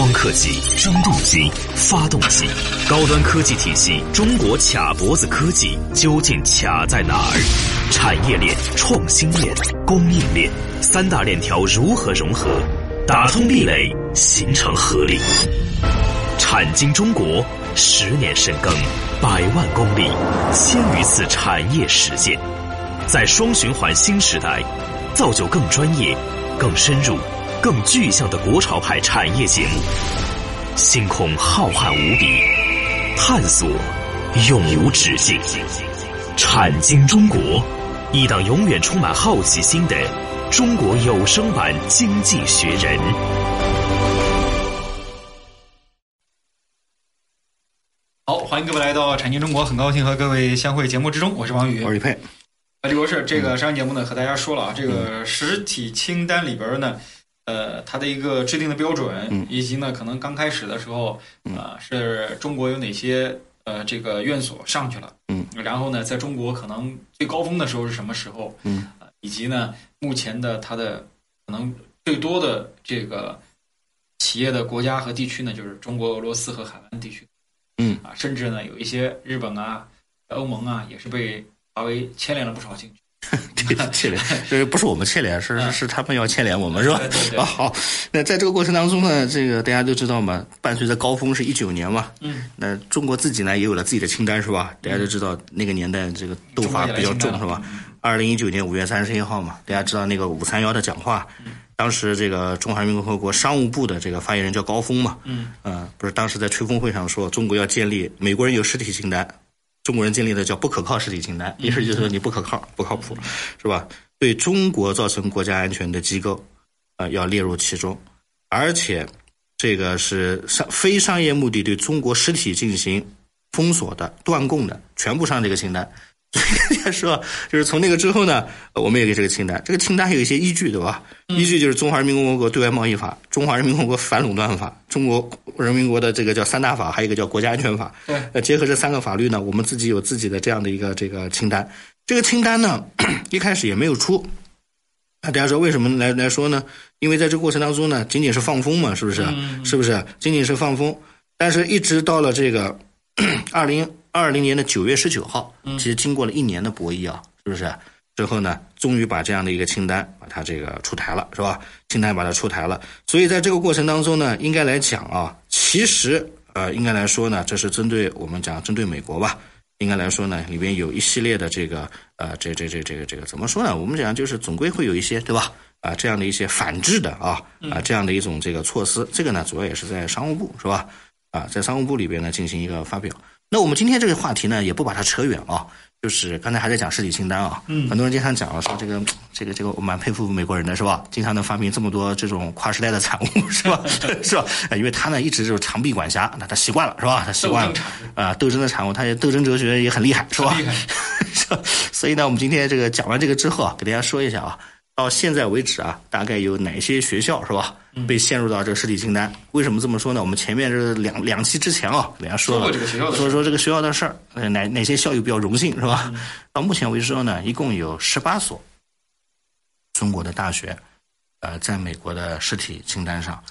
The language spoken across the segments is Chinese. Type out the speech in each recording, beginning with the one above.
光刻机、蒸镀机、发动机，高端科技体系，中国卡脖子科技究竟卡在哪儿？产业链、创新链、供应链三大链条如何融合，打通壁垒，形成合力？产经中国十年深耕，百万公里，千余次产业实践，在双循环新时代，造就更专业、更深入。更具象的国潮派产业节目，星空浩瀚无比，探索永无止境。产经中国，一档永远充满好奇心的中国有声版《经济学人》。好，欢迎各位来到产经中国，很高兴和各位相会节目之中，我是王宇，我是李佩。啊，李博士，这个上期节目呢，和大家说了啊，这个实体清单里边呢。呃，它的一个制定的标准，以及呢，可能刚开始的时候，啊，是中国有哪些呃这个院所上去了，嗯，然后呢，在中国可能最高峰的时候是什么时候，嗯，以及呢，目前的它的可能最多的这个企业的国家和地区呢，就是中国、俄罗斯和海湾地区，嗯，啊，甚至呢，有一些日本啊、欧盟啊，也是被华为牵连了不少进去。牵连，这不是我们牵连，是是他们要牵连我们，是吧？啊，好，那在这个过程当中呢，这个大家都知道嘛，伴随着高峰是一九年嘛，嗯，那中国自己呢也有了自己的清单，是吧？大家都知道那个年代这个斗法比较重，是吧？二零一九年五月三十一号嘛，大家知道那个五三幺的讲话，当时这个中华人民共和国商务部的这个发言人叫高峰嘛，嗯，呃，不是当时在吹风会上说中国要建立美国人有实体清单。中国人建立的叫不可靠实体清单，意思就是说你不可靠、不靠谱，是吧？对中国造成国家安全的机构，啊，要列入其中，而且这个是商非商业目的对中国实体进行封锁的、断供的，全部上这个清单。所以大家说，就是从那个之后呢，我们也给这个清单。这个清单还有一些依据，对吧？依据就是《中华人民共和国对外贸易法》《中华人民共和国反垄断法》《中国人民国的这个叫三大法》，还有一个叫《国家安全法》。对，呃，结合这三个法律呢，我们自己有自己的这样的一个这个清单。这个清单呢，一开始也没有出。那大家说为什么来来说呢？因为在这个过程当中呢，仅仅是放风嘛，是不是？是不是？仅仅是放风，但是一直到了这个 二零。二零年的九月十九号，其实经过了一年的博弈啊，是不是？最后呢，终于把这样的一个清单把它这个出台了，是吧？清单把它出台了。所以在这个过程当中呢，应该来讲啊，其实呃，应该来说呢，这是针对我们讲针对美国吧。应该来说呢，里边有一系列的这个呃，这这这这个这个怎么说呢？我们讲就是总归会有一些对吧？啊，这样的一些反制的啊啊，这样的一种这个措施。这个呢，主要也是在商务部是吧？啊，在商务部里边呢进行一个发表。那我们今天这个话题呢，也不把它扯远啊，就是刚才还在讲实体清单啊，嗯，很多人经常讲说这个这个这个，我蛮佩服美国人的是吧？经常能发明这么多这种跨时代的产物是吧？是吧？因为他呢一直就是长臂管辖，那他习惯了是吧？他习惯了啊，斗争的产物，他也斗争哲学也很厉害是吧？是吧？所以呢，我们今天这个讲完这个之后啊，给大家说一下啊。到现在为止啊，大概有哪些学校是吧？被陷入到这个实体清单？为什么这么说呢？我们前面这两两期之前啊，给大家说了，说说这个学校的事儿，哪哪些校友比较荣幸是吧？到目前为止呢，一共有十八所中国的大学，呃，在美国的实体清单上。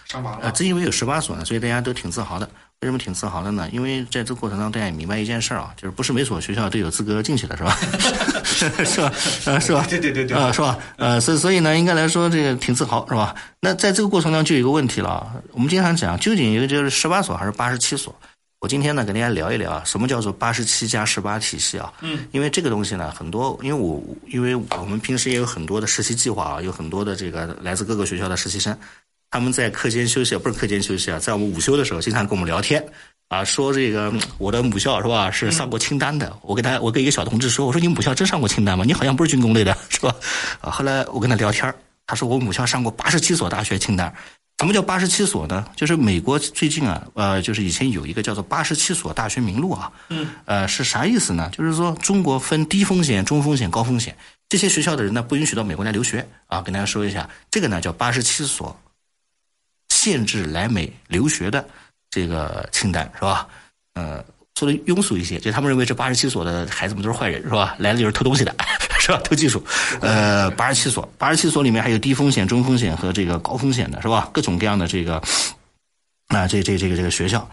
呃，正因为有十八所呢，所以大家都挺自豪的。为什么挺自豪的呢？因为在这个过程当中，大家也明白一件事儿啊，就是不是每所学校都有资格进去的，是吧？是吧？呃，是吧？对对对对，啊，是吧？呃，所以所以呢，应该来说这个挺自豪，是吧？那在这个过程当中就有一个问题了，我们经常讲，究竟一个就是十八所还是八十七所？我今天呢跟大家聊一聊啊，什么叫做八十七加十八体系啊？嗯，因为这个东西呢，很多，因为我因为我们平时也有很多的实习计划啊，有很多的这个来自各个学校的实习生。他们在课间休息，不是课间休息啊，在我们午休的时候，经常跟我们聊天，啊，说这个我的母校是吧，是上过清单的。我跟他，我跟一个小同志说，我说你母校真上过清单吗？你好像不是军工类的，是吧？啊，后来我跟他聊天，他说我母校上过八十七所大学清单。什么叫八十七所呢？就是美国最近啊，呃，就是以前有一个叫做八十七所大学名录啊，嗯，呃，是啥意思呢？就是说中国分低风险、中风险、高风险，这些学校的人呢不允许到美国来留学啊。跟大家说一下，这个呢叫八十七所。限制来美留学的这个清单是吧？呃，说的庸俗一些，就他们认为这八十七所的孩子们都是坏人是吧？来了就是偷东西的，是吧？偷技术。呃，八十七所，八十七所里面还有低风险、中风险和这个高风险的是吧？各种各样的这个那这这这个这个学校，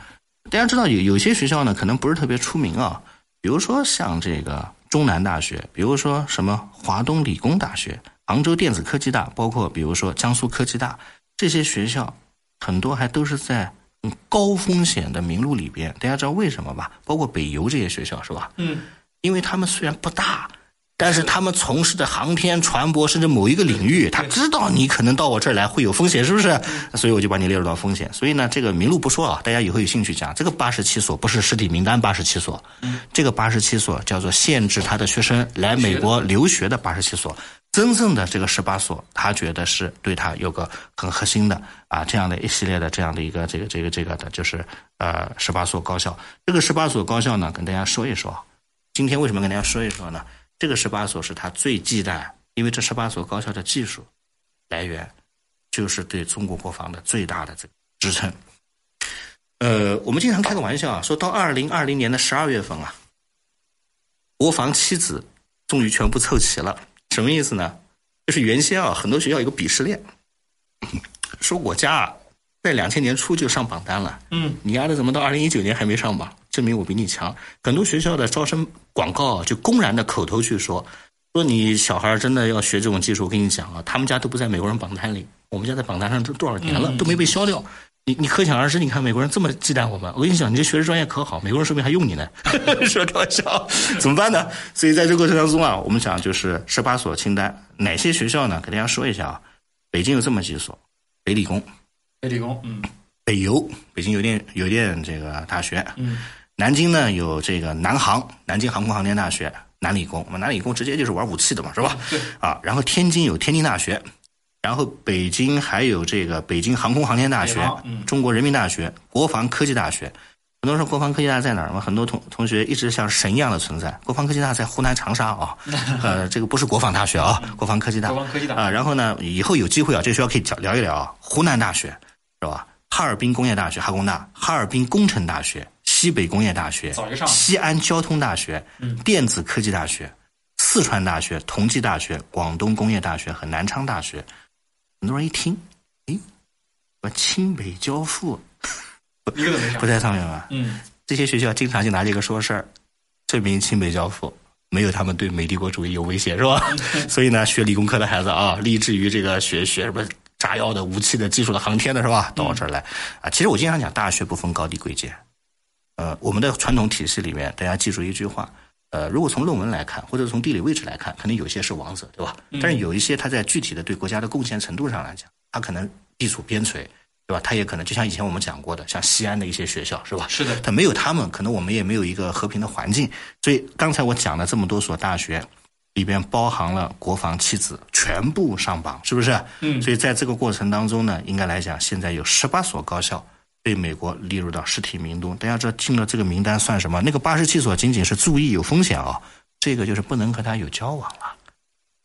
大家知道有有些学校呢，可能不是特别出名啊，比如说像这个中南大学，比如说什么华东理工大学、杭州电子科技大，包括比如说江苏科技大这些学校，很多还都是在高风险的名录里边。大家知道为什么吧？包括北邮这些学校是吧？嗯，因为他们虽然不大。但是他们从事的航天、船舶甚至某一个领域，他知道你可能到我这儿来会有风险，是不是？所以我就把你列入到风险。所以呢，这个名录不说啊，大家以后有兴趣讲。这个八十七所不是实体名单八十七所，这个八十七所叫做限制他的学生来美国留学的八十七所。真正的这个十八所，他觉得是对他有个很核心的啊，这样的一系列的这样的一个这个这个这个的，就是呃十八所高校。这个十八所高校呢，跟大家说一说。今天为什么跟大家说一说呢？这个十八所是他最忌惮，因为这十八所高校的技术来源就是对中国国防的最大的这个支撑。呃，我们经常开个玩笑啊，说到二零二零年的十二月份啊，国防七子终于全部凑齐了。什么意思呢？就是原先啊，很多学校有个鄙视链，说我家啊在两千年初就上榜单了，嗯，你丫的怎么到二零一九年还没上榜？证明我比你强。很多学校的招生广告就公然的口头去说，说你小孩真的要学这种技术，我跟你讲啊，他们家都不在美国人榜单里，我们家在榜单上都多少年了，都没被消掉。你你可想而知，你看美国人这么忌惮我们，我跟你讲，你这学术专业可好，美国人说不定还用你呢。说开玩笑，怎么办呢？所以在这个过程当中啊，我们讲就是十八所清单，哪些学校呢？给大家说一下啊，北京有这么几所，北理工，北理工，嗯，北邮，北京邮电邮电这个大学，嗯。南京呢有这个南航，南京航空航天大学，南理工，我们南理工直接就是玩武器的嘛，是吧？对。啊，然后天津有天津大学，然后北京还有这个北京航空航天大学，中国人民大学，国防科技大学。很多人说国防科技大在哪儿嘛？很多同同学一直像神一样的存在。国防科技大在湖南长沙啊，呃，这个不是国防大学啊，国防科技大。国防科技大啊，然后呢，以后有机会啊，这学校可以聊聊一聊啊。湖南大学是吧？哈尔滨工业大学哈工大，哈尔滨工程大学。西北工业大学、西安交通大学、电子科技大学、四川大学、同济大学、广东工业大学和南昌大学，很多人一听，哎，我清北交付，一个都没，不在上面吧？嗯，这些学校经常就拿这个说事儿，证明清北交付没有他们对美帝国主义有威胁，是吧？所以呢，学理工科的孩子啊，立志于这个学学什么炸药的、武器的、技术的、航天的，是吧？到我这儿来啊，其实我经常讲，大学不分高低贵贱。呃，我们的传统体系里面，大家记住一句话：呃，如果从论文来看，或者从地理位置来看，可能有些是王者，对吧？但是有一些他在具体的对国家的贡献程度上来讲，他可能地处边陲，对吧？他也可能就像以前我们讲过的，像西安的一些学校，是吧？是的。他没有他们，可能我们也没有一个和平的环境。所以刚才我讲了这么多所大学，里边包含了国防七子全部上榜，是不是？嗯。所以在这个过程当中呢，应该来讲，现在有十八所高校。被美国列入到实体名单，大家知道进了这个名单算什么？那个八十七所仅仅是注意有风险啊，这个就是不能和他有交往了，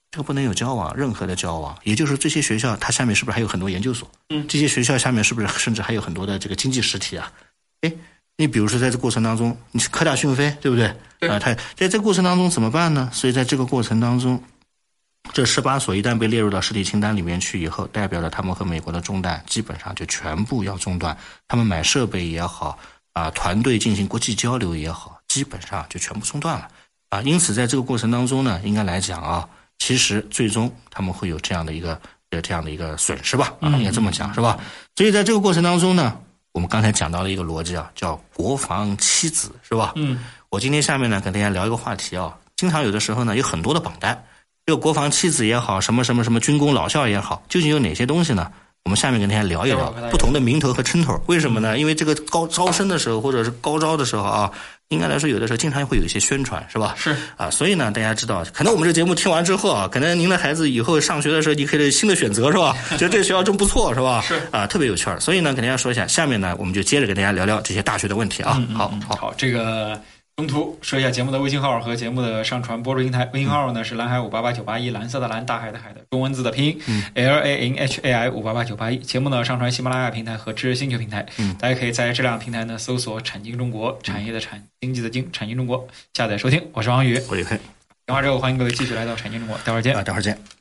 这个不能有交往，任何的交往。也就是这些学校，它下面是不是还有很多研究所？嗯，这些学校下面是不是甚至还有很多的这个经济实体啊？哎，你比如说在这过程当中，你是科大讯飞，对不对？啊，他在这过程当中怎么办呢？所以在这个过程当中。这十八所一旦被列入到实体清单里面去以后，代表着他们和美国的中断基本上就全部要中断。他们买设备也好，啊，团队进行国际交流也好，基本上就全部中断了。啊，因此在这个过程当中呢，应该来讲啊，其实最终他们会有这样的一个呃这样的一个损失吧，啊，应该这么讲是吧？所以在这个过程当中呢，我们刚才讲到了一个逻辑啊，叫国防七子是吧？嗯，我今天下面呢跟大家聊一个话题啊，经常有的时候呢有很多的榜单。这个国防妻子也好，什么什么什么军工老校也好，究竟有哪些东西呢？我们下面跟大家聊一聊不同的名头和称头。为什么呢？因为这个高招生的时候，或者是高招的时候啊，应该来说有的时候经常会有一些宣传，是吧？是啊，所以呢，大家知道，可能我们这节目听完之后啊，可能您的孩子以后上学的时候，你可以新的选择，是吧？觉得这个学校真不错，是吧？是啊，特别有趣儿。所以呢，跟大家说一下，下面呢，我们就接着跟大家聊聊这些大学的问题啊。好好好，这个。中途说一下节目的微信号和节目的上传播出平台。微信号呢是蓝海五八八九八一，蓝色的蓝，大海的海的中文字的拼音，L A N H A I 五八八九八一。节目呢上传喜马拉雅平台和知识星球平台，大家可以在这两个平台呢搜索“产经中国”，产业的产，经济的经，产经中国下载收听。我是王宇，我李黑。电话之后欢迎各位继续来到产经中国，待会儿见啊，待会儿见。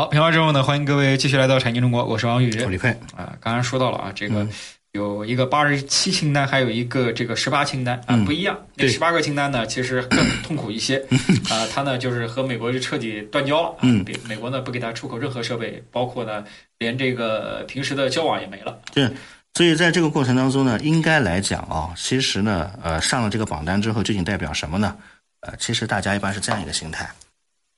好，评完之后呢，欢迎各位继续来到产经中国，我是王宇，我李佩啊。刚刚说到了啊，这个有一个八十七清单，还有一个这个十八清单啊，不一样。那十八个清单呢，其实更痛苦一些 啊。他呢，就是和美国就彻底断交了啊。美国呢，不给他出口任何设备，包括呢，连这个平时的交往也没了。对，所以在这个过程当中呢，应该来讲啊，其实呢，呃，上了这个榜单之后，究竟代表什么呢？呃，其实大家一般是这样一个心态。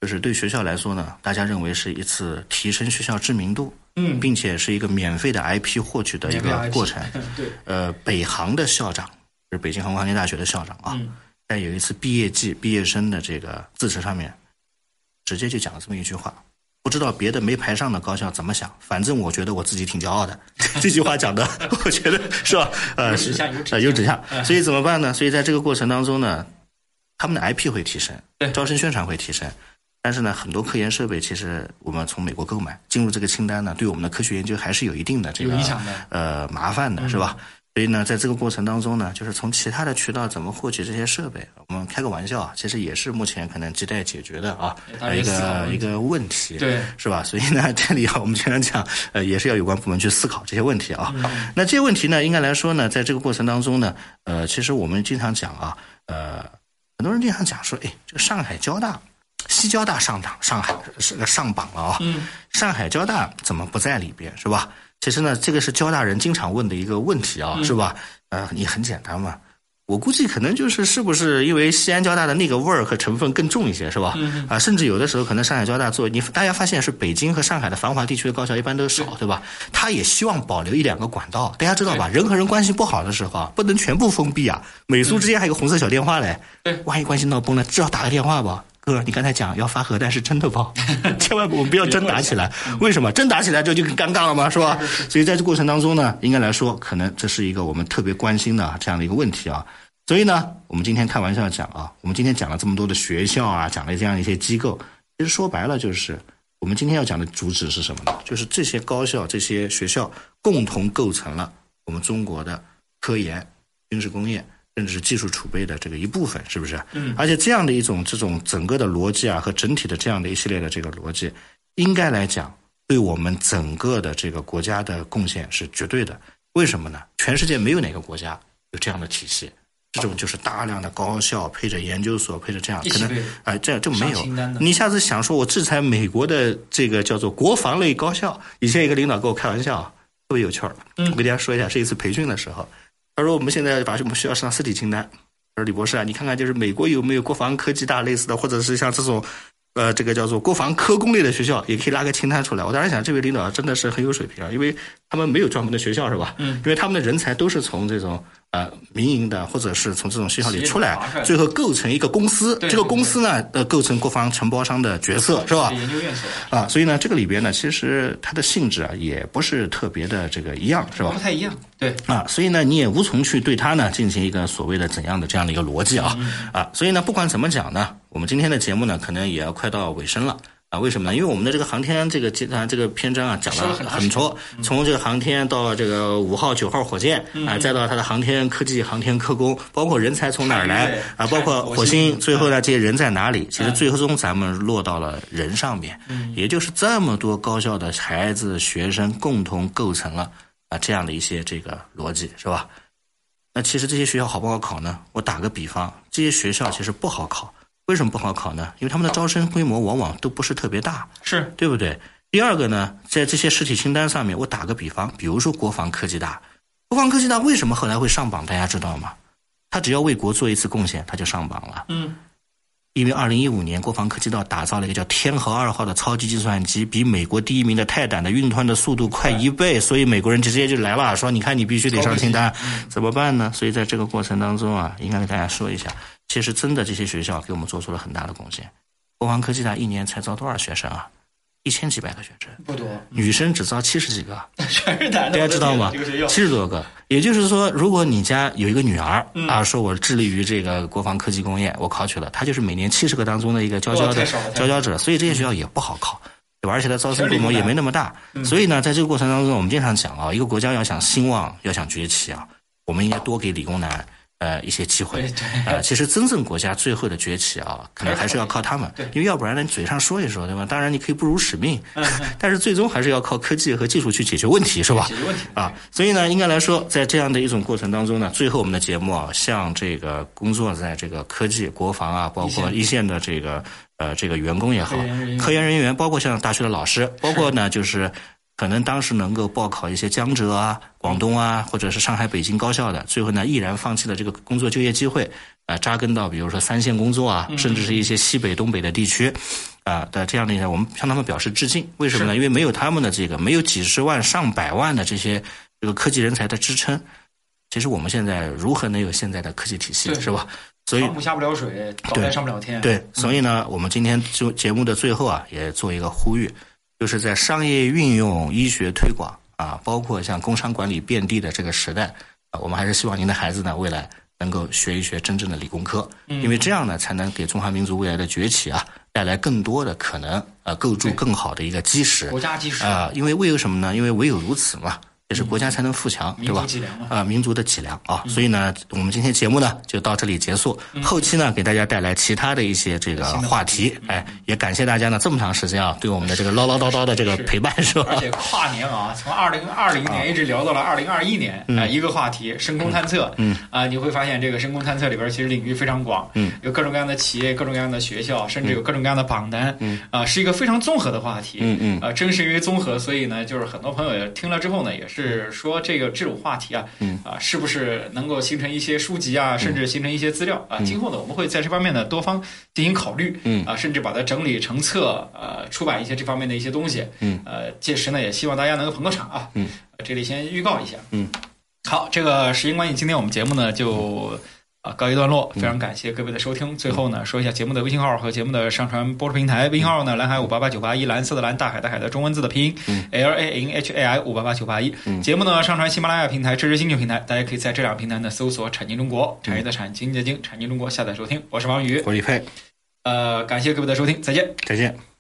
就是对学校来说呢，大家认为是一次提升学校知名度，嗯，并且是一个免费的 IP 获取的一个过程。对，呃，北航的校长就是北京航空航天大学的校长啊，在有一次毕业季毕业生的这个致辞上面，直接就讲了这么一句话：不知道别的没排上的高校怎么想，反正我觉得我自己挺骄傲的。这句话讲的，我觉得是吧？呃，指向呃有指向，所以怎么办呢？所以在这个过程当中呢，他们的 IP 会提升，招生宣传会提升。但是呢，很多科研设备其实我们从美国购买进入这个清单呢，对我们的科学研究还是有一定的这个呃麻烦的，是吧？所以呢，在这个过程当中呢，就是从其他的渠道怎么获取这些设备，我们开个玩笑啊，其实也是目前可能亟待解决的啊一个一个问题，对，是吧？所以呢，这里啊，我们经常讲，呃，也是要有关部门去思考这些问题啊。那这些问题呢，应该来说呢，在这个过程当中呢，呃，其实我们经常讲啊，呃，很多人经常讲说，哎，这个上海交大。西交大上档，上海是个上榜了啊！上海交大怎么不在里边？是吧？其实呢，这个是交大人经常问的一个问题啊，是吧？呃，你很简单嘛，我估计可能就是是不是因为西安交大的那个味儿和成分更重一些，是吧？啊，甚至有的时候可能上海交大做你，大家发现是北京和上海的繁华地区的高校一般都少，对吧？他也希望保留一两个管道，大家知道吧？人和人关系不好的时候啊，不能全部封闭啊。美苏之间还有个红色小电话嘞，万一关系闹崩了，至少打个电话吧。哥，你刚才讲要发核弹是真的吗？千万我们不要真打起来。为什么真打起来这就更尴尬了吗？是吧？所以在这过程当中呢，应该来说，可能这是一个我们特别关心的这样的一个问题啊。所以呢，我们今天开玩笑讲啊，我们今天讲了这么多的学校啊，讲了这样一些机构，其实说白了就是，我们今天要讲的主旨是什么呢？就是这些高校、这些学校共同构成了我们中国的科研、军事工业。甚至是技术储备的这个一部分，是不是？嗯。而且这样的一种这种整个的逻辑啊，和整体的这样的一系列的这个逻辑，应该来讲，对我们整个的这个国家的贡献是绝对的。为什么呢？全世界没有哪个国家有这样的体系，这种就是大量的高校配着研究所，配着这样，可能哎，这样就没有。你下次想说我制裁美国的这个叫做国防类高校，以前一个领导跟我开玩笑，特别有趣儿。嗯。我给大家说一下，是一次培训的时候。他说：“我们现在把我们需要上实体清单。”他说：“李博士啊，你看看，就是美国有没有国防科技大类似的，或者是像这种，呃，这个叫做国防科工类的学校，也可以拉个清单出来。”我当时想，这位领导真的是很有水平啊，因为他们没有专门的学校，是吧？嗯。因为他们的人才都是从这种。呃，民营的或者是从这种学校里出来，最后构成一个公司。这个公司呢，呃，构成国防承包商的角色，是吧？研究院所啊，所以呢，这个里边呢，其实它的性质啊，也不是特别的这个一样，是吧？不太一样，对啊，所以呢，你也无从去对它呢进行一个所谓的怎样的这样的一个逻辑啊啊，所以呢，不管怎么讲呢，我们今天的节目呢，可能也要快到尾声了。啊，为什么呢？因为我们的这个航天这个集团这个篇章啊，讲了很多，从这个航天到这个五号、九号火箭啊，再到它的航天科技、航天科工，包括人才从哪儿来啊，包括火星，最后呢，这些人在哪里？其实最终咱们落到了人上面，也就是这么多高校的孩子学生共同构成了啊这样的一些这个逻辑，是吧？那其实这些学校好不好考呢？我打个比方，这些学校其实不好考。为什么不好考呢？因为他们的招生规模往往都不是特别大，是对不对？第二个呢，在这些实体清单上面，我打个比方，比如说国防科技大，国防科技大为什么后来会上榜？大家知道吗？他只要为国做一次贡献，他就上榜了。嗯，因为二零一五年国防科技大打造了一个叫天河二号的超级计算机，比美国第一名的泰坦的运算的速度快一倍，所以美国人直接就来了，说你看你必须得上清单，怎么办呢？所以在这个过程当中啊，应该给大家说一下。其实真的，这些学校给我们做出了很大的贡献。国防科技大一年才招多少学生啊？一千几百个学生，不多，女生只招七十几个，全是男的，大家知道吗？七十多个，也就是说，如果你家有一个女儿、嗯啊，说我致力于这个国防科技工业，我考取了，她就是每年七十个当中的一个佼佼的哇太少了太少佼佼者，所以这些学校也不好考。对吧？而且它招生规模也没那么大，嗯所以呢，在这个过程当中，我们经常讲啊，一个国家要想兴旺，要想崛起啊，我们应该多给理工男呃一些机会。对对呃，其实真正国家最后的崛起啊，可能还是要靠他们，对因为要不然呢，你嘴上说一说，对吧？当然你可以不辱使命，嗯 但是最终还是要靠科技和技术去解决问题，是吧？解决问题啊，所以呢，应该来说，在这样的一种过程当中呢，最后我们的节目啊，像这个工作在这个科技、国防啊，包括一线的这个呃这个员工也好科研人员，包括像大学的老师，包括呢就是。可能当时能够报考一些江浙啊、广东啊，或者是上海、北京高校的，最后呢毅然放弃了这个工作就业机会，呃，扎根到比如说三线工作啊，甚至是一些西北、东北的地区，啊、的这样的一些，我们向他们表示致敬。为什么呢？因为没有他们的这个，没有几十万、上百万的这些这个科技人才的支撑，其实我们现在如何能有现在的科技体系，是吧？所以下不了水，导弹上不了天。对，所以呢，我们今天就节目的最后啊，也做一个呼吁，就是在商业运用、医学推广啊，包括像工商管理遍地的这个时代啊，我们还是希望您的孩子呢，未来能够学一学真正的理工科，因为这样呢，才能给中华民族未来的崛起啊，带来更多的可能，呃，构筑更好的一个基石国家基石啊、因为为有什么呢？因为唯有如此嘛。也是国家才能富强，民对吧？啊、民族的脊梁啊，所以呢，我们今天节目呢就到这里结束。后期呢，给大家带来其他的一些这个话题，哎，也感谢大家呢这么长时间啊，对我们的这个唠唠叨叨的这个陪伴，是吧？而？且跨年啊，从二零二零年一直聊到了二零二一年，啊，一个话题深空探测，嗯，啊，你会发现这个深空探测里边其实领域非常广，嗯，有各种各样的企业，各种各样的学校，甚至有各种各样的榜单，嗯，啊，是一个非常综合的话题，嗯嗯。啊，正是因为综合，所以呢，就是很多朋友也听了之后呢，也是说这个这种话题啊，嗯。啊，是不是能够形成一些书籍啊，甚至形成一些资料啊？今后呢，我们会在这方面呢多方进行考虑，嗯。啊，甚至把它整理成册，呃，出版一些这方面的一些东西，嗯，呃，届时呢，也希望大家能够捧个场啊，嗯。呃，这里先预告一下，嗯，好，这个时间关系，今天我们节目呢就。啊，告一段落，嗯非常感谢各位的收听。最后呢，说一下节目的微信号和节目的上传播出平台。微信号呢，蓝海五八八九八一，蓝色的蓝，大海的海的中文字的拼音、嗯 L A N H A I 五八八九八一。节目呢上传喜马拉雅平台、知识星球平台，大家可以在这两个平台呢搜索“产经中国”，产业的产，经济的经，产经中国下载收听。我是王宇，我是李佩，呃，感谢各位的收听，再见。再见。